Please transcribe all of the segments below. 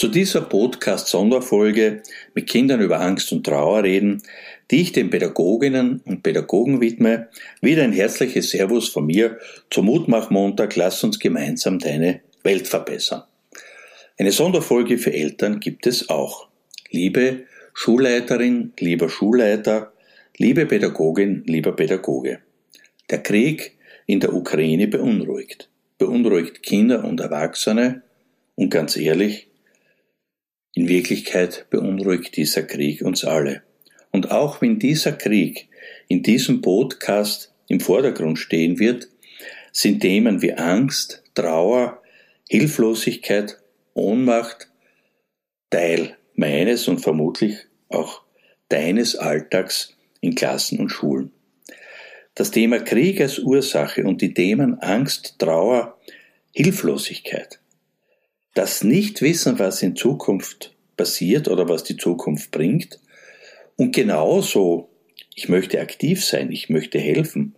Zu dieser Podcast-Sonderfolge mit Kindern über Angst und Trauer reden, die ich den Pädagoginnen und Pädagogen widme, wieder ein herzliches Servus von mir zum Mutmach-Montag, lass uns gemeinsam deine Welt verbessern. Eine Sonderfolge für Eltern gibt es auch. Liebe Schulleiterin, lieber Schulleiter, liebe Pädagogin, lieber Pädagoge. Der Krieg in der Ukraine beunruhigt. Beunruhigt Kinder und Erwachsene und ganz ehrlich, in Wirklichkeit beunruhigt dieser Krieg uns alle. Und auch wenn dieser Krieg in diesem Podcast im Vordergrund stehen wird, sind Themen wie Angst, Trauer, Hilflosigkeit, Ohnmacht Teil meines und vermutlich auch deines Alltags in Klassen und Schulen. Das Thema Krieg als Ursache und die Themen Angst, Trauer, Hilflosigkeit das Nichtwissen, was in Zukunft passiert oder was die Zukunft bringt. Und genauso, ich möchte aktiv sein, ich möchte helfen,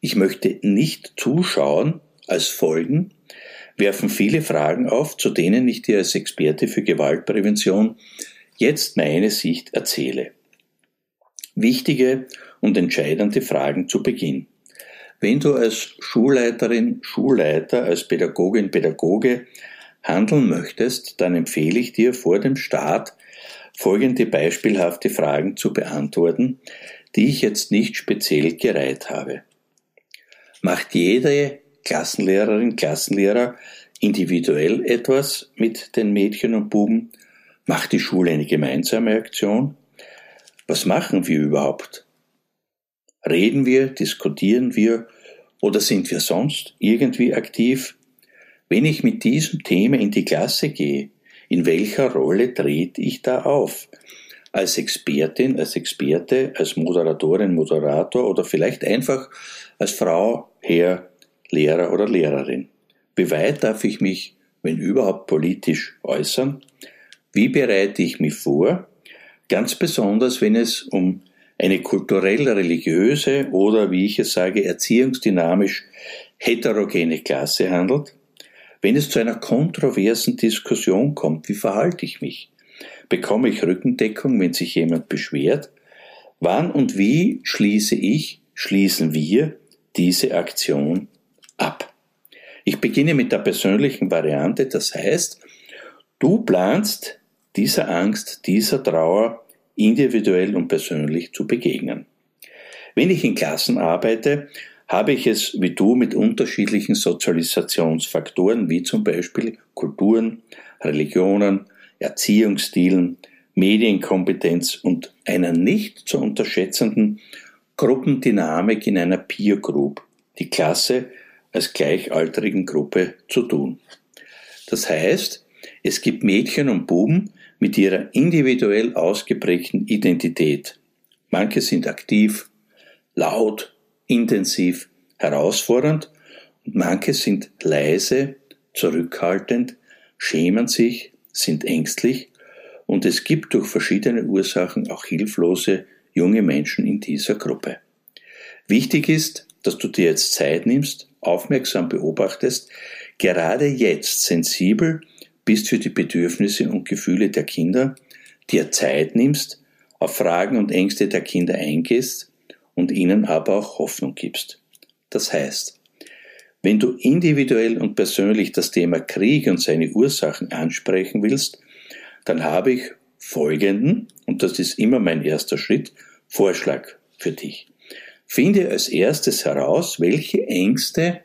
ich möchte nicht zuschauen als Folgen, werfen viele Fragen auf, zu denen ich dir als Experte für Gewaltprävention jetzt meine Sicht erzähle. Wichtige und entscheidende Fragen zu Beginn. Wenn du als Schulleiterin, Schulleiter, als Pädagogin, Pädagoge handeln möchtest, dann empfehle ich dir vor dem Start folgende beispielhafte Fragen zu beantworten, die ich jetzt nicht speziell gereiht habe. Macht jede Klassenlehrerin, Klassenlehrer individuell etwas mit den Mädchen und Buben? Macht die Schule eine gemeinsame Aktion? Was machen wir überhaupt? Reden wir, diskutieren wir oder sind wir sonst irgendwie aktiv? Wenn ich mit diesem Thema in die Klasse gehe, in welcher Rolle trete ich da auf? Als Expertin, als Experte, als Moderatorin, Moderator oder vielleicht einfach als Frau, Herr, Lehrer oder Lehrerin? Wie weit darf ich mich, wenn überhaupt politisch, äußern? Wie bereite ich mich vor? Ganz besonders, wenn es um eine kulturell-religiöse oder, wie ich es sage, erziehungsdynamisch heterogene Klasse handelt. Wenn es zu einer kontroversen Diskussion kommt, wie verhalte ich mich? Bekomme ich Rückendeckung, wenn sich jemand beschwert? Wann und wie schließe ich, schließen wir diese Aktion ab? Ich beginne mit der persönlichen Variante, das heißt, du planst dieser Angst, dieser Trauer individuell und persönlich zu begegnen. Wenn ich in Klassen arbeite, habe ich es wie du mit unterschiedlichen Sozialisationsfaktoren wie zum Beispiel Kulturen, Religionen, Erziehungsstilen, Medienkompetenz und einer nicht zu unterschätzenden Gruppendynamik in einer Peer Group, die Klasse als gleichaltrigen Gruppe zu tun. Das heißt, es gibt Mädchen und Buben mit ihrer individuell ausgeprägten Identität. Manche sind aktiv, laut, intensiv, herausfordernd. Und manche sind leise, zurückhaltend, schämen sich, sind ängstlich. Und es gibt durch verschiedene Ursachen auch hilflose junge Menschen in dieser Gruppe. Wichtig ist, dass du dir jetzt Zeit nimmst, aufmerksam beobachtest, gerade jetzt sensibel bist für die Bedürfnisse und Gefühle der Kinder, dir Zeit nimmst, auf Fragen und Ängste der Kinder eingehst und ihnen aber auch Hoffnung gibst. Das heißt, wenn du individuell und persönlich das Thema Krieg und seine Ursachen ansprechen willst, dann habe ich folgenden, und das ist immer mein erster Schritt, Vorschlag für dich. Finde als erstes heraus, welche Ängste,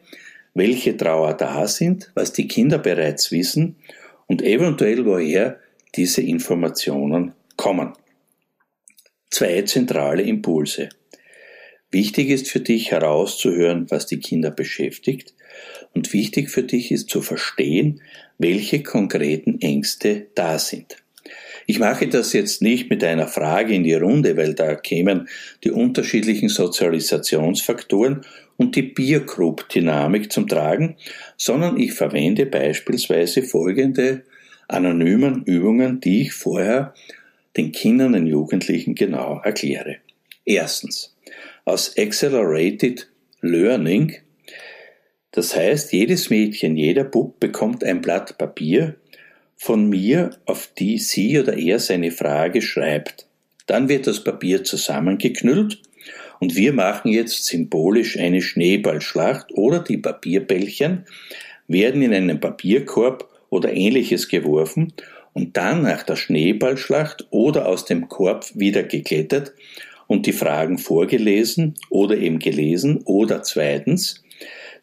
welche Trauer da sind, was die Kinder bereits wissen und eventuell woher diese Informationen kommen. Zwei zentrale Impulse. Wichtig ist für dich herauszuhören, was die Kinder beschäftigt und wichtig für dich ist zu verstehen, welche konkreten Ängste da sind. Ich mache das jetzt nicht mit einer Frage in die Runde, weil da kämen die unterschiedlichen Sozialisationsfaktoren und die Peer Group Dynamik zum Tragen, sondern ich verwende beispielsweise folgende anonymen Übungen, die ich vorher den Kindern und Jugendlichen genau erkläre. Erstens, aus Accelerated Learning, das heißt, jedes Mädchen, jeder Bub bekommt ein Blatt Papier von mir, auf die sie oder er seine Frage schreibt. Dann wird das Papier zusammengeknüllt und wir machen jetzt symbolisch eine Schneeballschlacht oder die Papierbällchen werden in einen Papierkorb oder ähnliches geworfen und dann nach der Schneeballschlacht oder aus dem Korb wieder geklettert und die Fragen vorgelesen oder eben gelesen oder zweitens,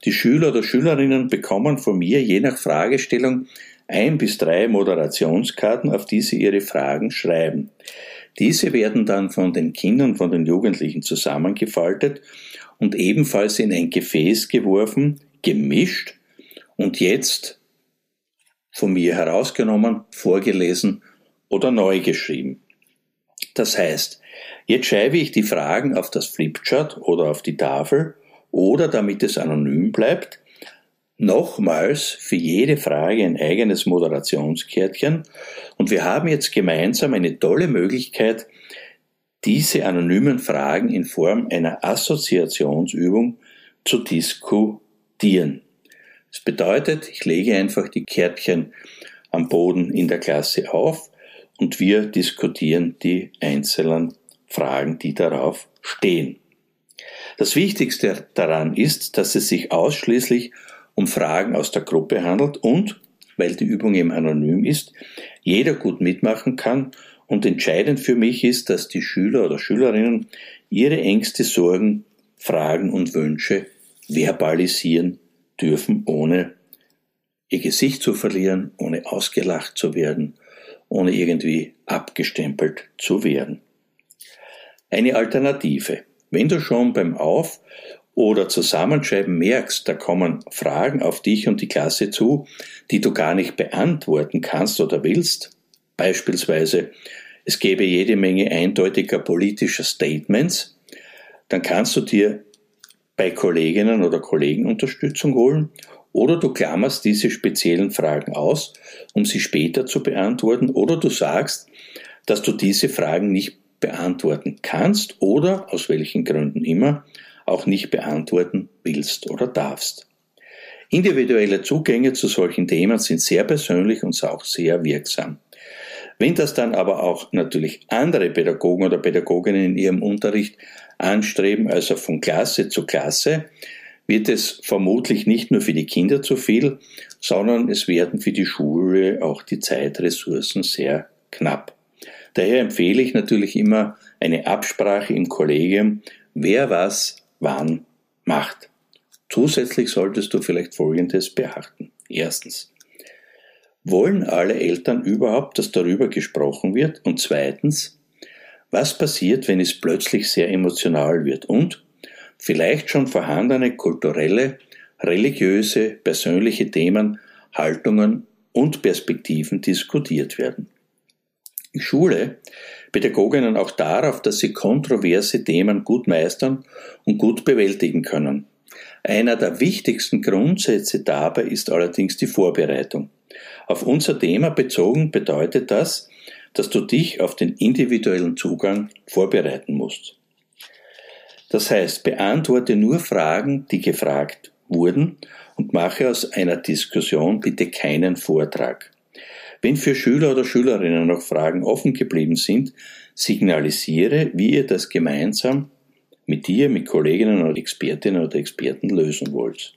die Schüler oder Schülerinnen bekommen von mir je nach Fragestellung ein bis drei Moderationskarten, auf die sie ihre Fragen schreiben. Diese werden dann von den Kindern, von den Jugendlichen zusammengefaltet und ebenfalls in ein Gefäß geworfen, gemischt und jetzt von mir herausgenommen, vorgelesen oder neu geschrieben. Das heißt, jetzt schreibe ich die Fragen auf das Flipchart oder auf die Tafel oder damit es anonym bleibt, nochmals für jede Frage ein eigenes Moderationskärtchen und wir haben jetzt gemeinsam eine tolle Möglichkeit, diese anonymen Fragen in Form einer Assoziationsübung zu diskutieren. Das bedeutet, ich lege einfach die Kärtchen am Boden in der Klasse auf und wir diskutieren die einzelnen Fragen, die darauf stehen. Das Wichtigste daran ist, dass es sich ausschließlich um Fragen aus der Gruppe handelt und, weil die Übung eben anonym ist, jeder gut mitmachen kann und entscheidend für mich ist, dass die Schüler oder Schülerinnen ihre Ängste, Sorgen, Fragen und Wünsche verbalisieren dürfen, ohne ihr Gesicht zu verlieren, ohne ausgelacht zu werden, ohne irgendwie abgestempelt zu werden. Eine Alternative. Wenn du schon beim Auf- oder Zusammenschreiben merkst, da kommen Fragen auf dich und die Klasse zu, die du gar nicht beantworten kannst oder willst, beispielsweise es gäbe jede Menge eindeutiger politischer Statements, dann kannst du dir bei Kolleginnen oder Kollegen Unterstützung holen oder du klammerst diese speziellen Fragen aus, um sie später zu beantworten oder du sagst, dass du diese Fragen nicht beantworten kannst oder aus welchen Gründen immer auch nicht beantworten willst oder darfst. Individuelle Zugänge zu solchen Themen sind sehr persönlich und auch sehr wirksam. Wenn das dann aber auch natürlich andere Pädagogen oder Pädagoginnen in ihrem Unterricht anstreben, also von Klasse zu Klasse, wird es vermutlich nicht nur für die Kinder zu viel, sondern es werden für die Schule auch die Zeitressourcen sehr knapp. Daher empfehle ich natürlich immer eine Absprache im Kollegium, wer was wann macht. Zusätzlich solltest du vielleicht Folgendes beachten. Erstens. Wollen alle Eltern überhaupt, dass darüber gesprochen wird? Und zweitens, was passiert, wenn es plötzlich sehr emotional wird und vielleicht schon vorhandene kulturelle, religiöse, persönliche Themen, Haltungen und Perspektiven diskutiert werden? Ich schule Pädagoginnen auch darauf, dass sie kontroverse Themen gut meistern und gut bewältigen können. Einer der wichtigsten Grundsätze dabei ist allerdings die Vorbereitung. Auf unser Thema bezogen bedeutet das, dass du dich auf den individuellen Zugang vorbereiten musst. Das heißt, beantworte nur Fragen, die gefragt wurden und mache aus einer Diskussion bitte keinen Vortrag. Wenn für Schüler oder Schülerinnen noch Fragen offen geblieben sind, signalisiere, wie ihr das gemeinsam mit dir, mit Kolleginnen oder Expertinnen oder Experten lösen wollt.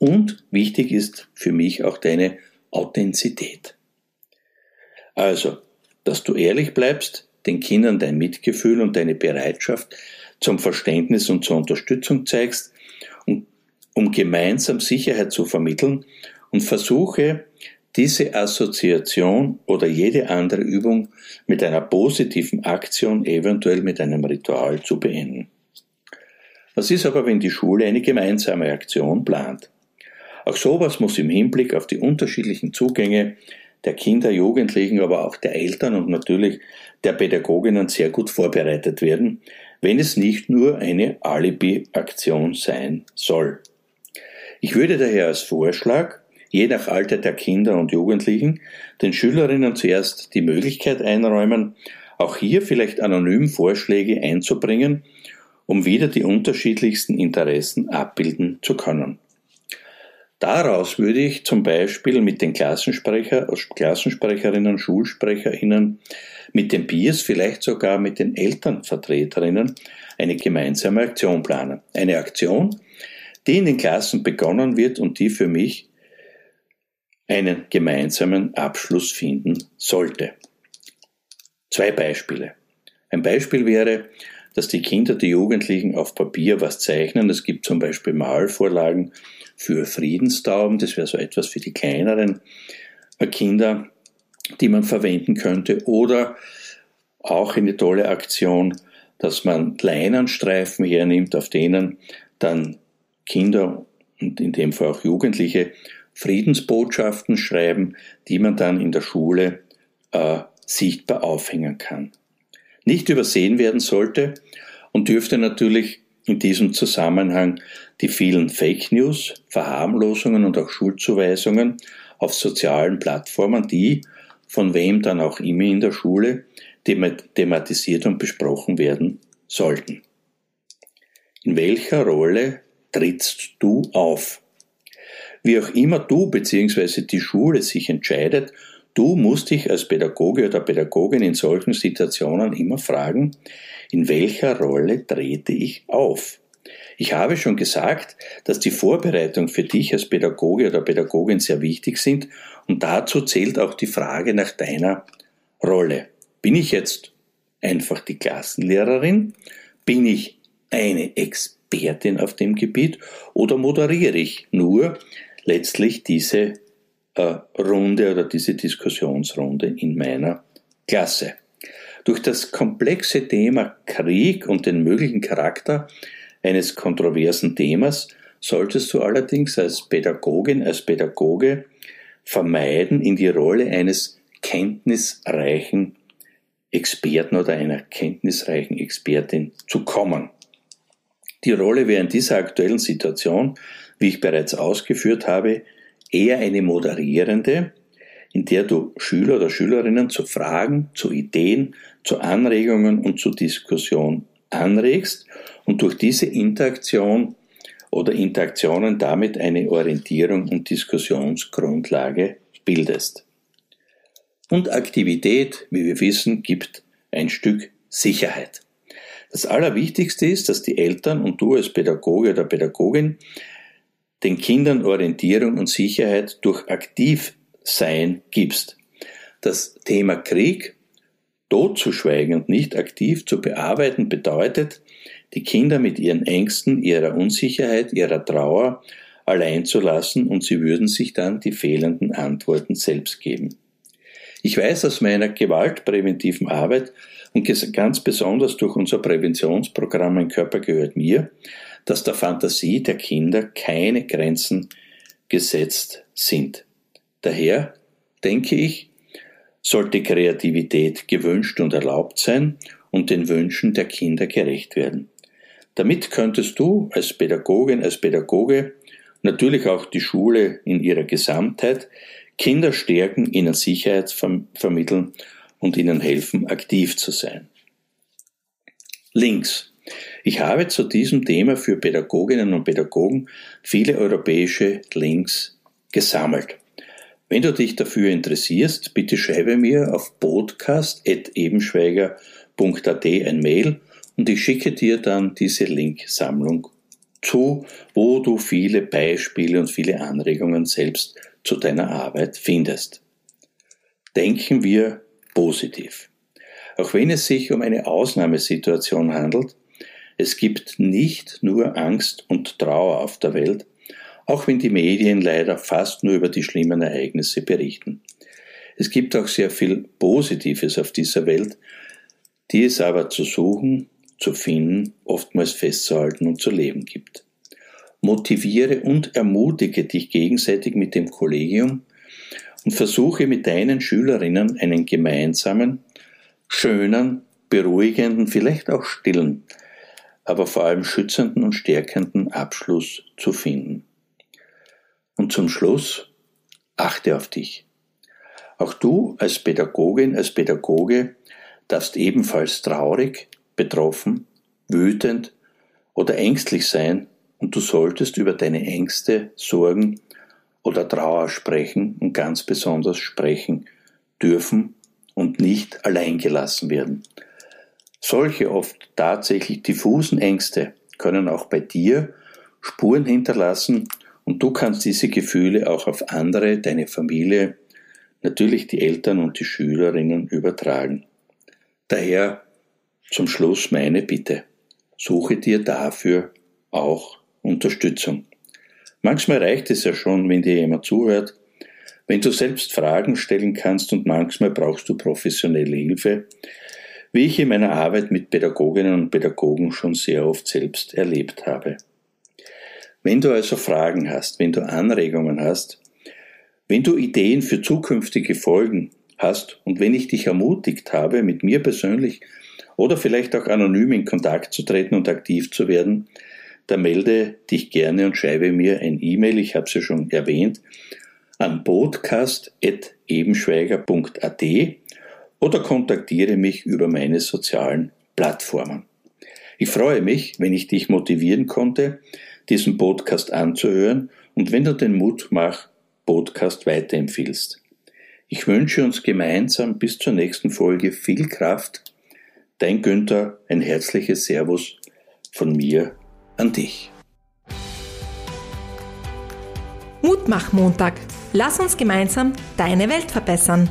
Und wichtig ist für mich auch deine Authentizität. Also, dass du ehrlich bleibst, den Kindern dein Mitgefühl und deine Bereitschaft zum Verständnis und zur Unterstützung zeigst, um, um gemeinsam Sicherheit zu vermitteln und versuche, diese Assoziation oder jede andere Übung mit einer positiven Aktion, eventuell mit einem Ritual zu beenden. Was ist aber, wenn die Schule eine gemeinsame Aktion plant? Auch sowas muss im Hinblick auf die unterschiedlichen Zugänge der Kinder, Jugendlichen, aber auch der Eltern und natürlich der Pädagoginnen sehr gut vorbereitet werden, wenn es nicht nur eine Alibi-Aktion sein soll. Ich würde daher als Vorschlag, je nach Alter der Kinder und Jugendlichen, den Schülerinnen zuerst die Möglichkeit einräumen, auch hier vielleicht anonym Vorschläge einzubringen, um wieder die unterschiedlichsten Interessen abbilden zu können. Daraus würde ich zum Beispiel mit den Klassensprecher, Klassensprecherinnen, Schulsprecherinnen, mit den Peers, vielleicht sogar mit den Elternvertreterinnen eine gemeinsame Aktion planen. Eine Aktion, die in den Klassen begonnen wird und die für mich einen gemeinsamen Abschluss finden sollte. Zwei Beispiele. Ein Beispiel wäre, dass die Kinder, die Jugendlichen auf Papier was zeichnen. Es gibt zum Beispiel Malvorlagen für Friedenstauben. Das wäre so etwas für die kleineren Kinder, die man verwenden könnte. Oder auch eine tolle Aktion, dass man Leinenstreifen hernimmt, auf denen dann Kinder und in dem Fall auch Jugendliche Friedensbotschaften schreiben, die man dann in der Schule äh, sichtbar aufhängen kann. Nicht übersehen werden sollte und dürfte natürlich in diesem Zusammenhang die vielen Fake News, Verharmlosungen und auch Schuldzuweisungen auf sozialen Plattformen, die von wem dann auch immer in der Schule thematisiert und besprochen werden sollten. In welcher Rolle trittst du auf? Wie auch immer du bzw. die Schule sich entscheidet, du musst dich als Pädagoge oder Pädagogin in solchen Situationen immer fragen, in welcher Rolle trete ich auf? Ich habe schon gesagt, dass die Vorbereitung für dich als Pädagoge oder Pädagogin sehr wichtig sind und dazu zählt auch die Frage nach deiner Rolle. Bin ich jetzt einfach die Klassenlehrerin? Bin ich eine Expertin auf dem Gebiet oder moderiere ich nur letztlich diese Runde oder diese Diskussionsrunde in meiner Klasse. Durch das komplexe Thema Krieg und den möglichen Charakter eines kontroversen Themas solltest du allerdings als Pädagogin, als Pädagoge vermeiden, in die Rolle eines kenntnisreichen Experten oder einer kenntnisreichen Expertin zu kommen. Die Rolle wäre in dieser aktuellen Situation wie ich bereits ausgeführt habe, eher eine moderierende, in der du Schüler oder Schülerinnen zu Fragen, zu Ideen, zu Anregungen und zu Diskussion anregst und durch diese Interaktion oder Interaktionen damit eine Orientierung und Diskussionsgrundlage bildest. Und Aktivität, wie wir wissen, gibt ein Stück Sicherheit. Das Allerwichtigste ist, dass die Eltern und du als Pädagoge oder Pädagogin den Kindern Orientierung und Sicherheit durch Aktivsein gibst. Das Thema Krieg totzuschweigen und nicht aktiv zu bearbeiten bedeutet, die Kinder mit ihren Ängsten, ihrer Unsicherheit, ihrer Trauer allein zu lassen und sie würden sich dann die fehlenden Antworten selbst geben. Ich weiß aus meiner gewaltpräventiven Arbeit und ganz besonders durch unser Präventionsprogramm Mein Körper gehört mir, dass der Fantasie der Kinder keine Grenzen gesetzt sind. Daher denke ich, sollte Kreativität gewünscht und erlaubt sein und den Wünschen der Kinder gerecht werden. Damit könntest du als Pädagogin, als Pädagoge, natürlich auch die Schule in ihrer Gesamtheit, Kinder stärken, ihnen Sicherheit vermitteln und ihnen helfen, aktiv zu sein. Links. Ich habe zu diesem Thema für Pädagoginnen und Pädagogen viele europäische Links gesammelt. Wenn du dich dafür interessierst, bitte schreibe mir auf podcast.ebenschweiger.at ein Mail und ich schicke dir dann diese Linksammlung zu, wo du viele Beispiele und viele Anregungen selbst zu deiner Arbeit findest. Denken wir positiv. Auch wenn es sich um eine Ausnahmesituation handelt, es gibt nicht nur Angst und Trauer auf der Welt, auch wenn die Medien leider fast nur über die schlimmen Ereignisse berichten. Es gibt auch sehr viel Positives auf dieser Welt, die es aber zu suchen zu finden, oftmals festzuhalten und zu leben gibt. Motiviere und ermutige dich gegenseitig mit dem Kollegium und versuche mit deinen Schülerinnen einen gemeinsamen, schönen, beruhigenden, vielleicht auch stillen, aber vor allem schützenden und stärkenden Abschluss zu finden. Und zum Schluss, achte auf dich. Auch du als Pädagogin, als Pädagoge darfst ebenfalls traurig, betroffen, wütend oder ängstlich sein und du solltest über deine Ängste, Sorgen oder Trauer sprechen und ganz besonders sprechen dürfen und nicht allein gelassen werden. Solche oft tatsächlich diffusen Ängste können auch bei dir Spuren hinterlassen und du kannst diese Gefühle auch auf andere, deine Familie, natürlich die Eltern und die Schülerinnen übertragen. Daher zum Schluss meine Bitte. Suche dir dafür auch Unterstützung. Manchmal reicht es ja schon, wenn dir jemand zuhört, wenn du selbst Fragen stellen kannst und manchmal brauchst du professionelle Hilfe, wie ich in meiner Arbeit mit Pädagoginnen und Pädagogen schon sehr oft selbst erlebt habe. Wenn du also Fragen hast, wenn du Anregungen hast, wenn du Ideen für zukünftige Folgen hast und wenn ich dich ermutigt habe, mit mir persönlich oder vielleicht auch anonym in Kontakt zu treten und aktiv zu werden, dann melde dich gerne und schreibe mir ein E-Mail, ich habe es ja schon erwähnt, an podcast.ebenschweiger.at oder kontaktiere mich über meine sozialen Plattformen. Ich freue mich, wenn ich dich motivieren konnte, diesen Podcast anzuhören und wenn du den Mutmach Podcast weiterempfiehlst. Ich wünsche uns gemeinsam bis zur nächsten Folge viel Kraft. Dein Günther, ein herzliches Servus von mir an dich. Mutmach-Montag. Lass uns gemeinsam deine Welt verbessern.